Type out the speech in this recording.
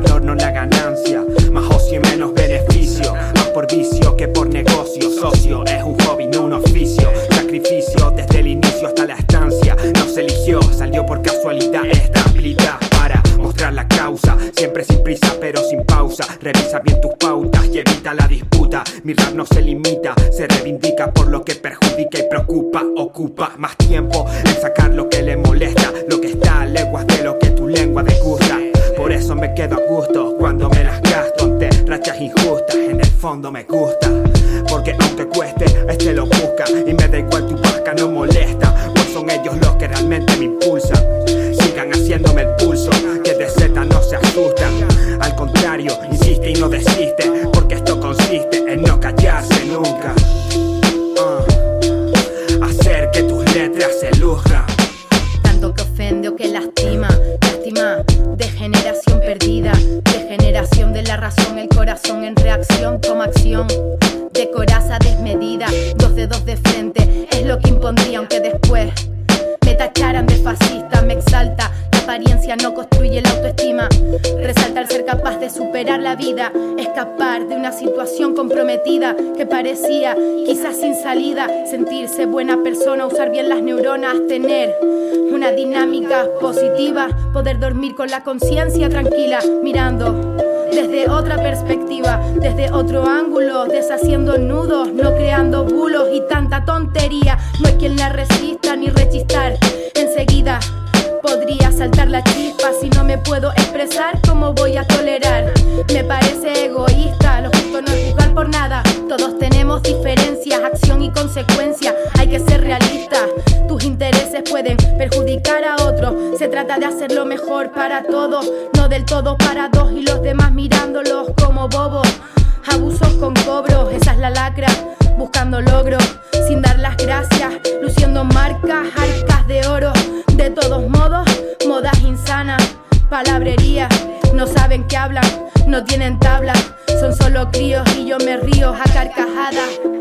valor, no la ganancia. Más ocio y menos beneficio, más por vicio que por negocio. Socio es un hobby, no un oficio. Sacrificio desde el inicio hasta la estancia. No se eligió, salió por casualidad esta habilidad para mostrar la causa. Siempre sin prisa, pero sin pausa. Revisa bien tus pautas y evita la disputa. Mi rap no se limita, se reivindica por lo que perjudica y preocupa. Ocupa más tiempo en sacar lo que le molesta, lo que está a leguas de lo que tu lengua disgusta. Por eso me quedo a gusto cuando me las gasto ante rachas injustas. En el fondo me gusta, porque aunque cueste, este lo busca. Y me da igual tu vasca, no molesta, pues son ellos los que realmente me impulsan. Sigan haciéndome el pulso, que de Z no se asustan. Al contrario, insiste y no desiste, porque esto consiste en no callarse nunca. Ah, hacer que tus letras se luzcan. Razón, el corazón en reacción, toma acción. De coraza desmedida, dos dedos de frente, es lo que impondría, aunque después me tacharan de fascista, me exalta. La apariencia no construye la autoestima. Resaltar ser capaz de superar la vida, escapar de una situación comprometida que parecía quizás sin salida. Sentirse buena persona, usar bien las neuronas, tener una dinámica positiva, poder dormir con la conciencia tranquila, mirando desde otra perspectiva, desde otro ángulo, deshaciendo nudos, no creando bulos y tanta tontería. No hay quien la resista ni rechistar. Enseguida podría saltar la chispa si no me puedo expresar, ¿cómo voy a tolerar? Me parece egoísta, lo justo no es juzgar por nada. Todos tenemos diferencias, acción y consecuencia. Perjudicar a otros. Se trata de hacer lo mejor para todos, no del todo para dos y los demás mirándolos como bobos. Abusos con cobro, esa es la lacra. Buscando logro, sin dar las gracias, luciendo marcas, arcas de oro. De todos modos, modas insanas, palabrería. No saben qué hablan, no tienen tabla. Son solo críos y yo me río a carcajadas.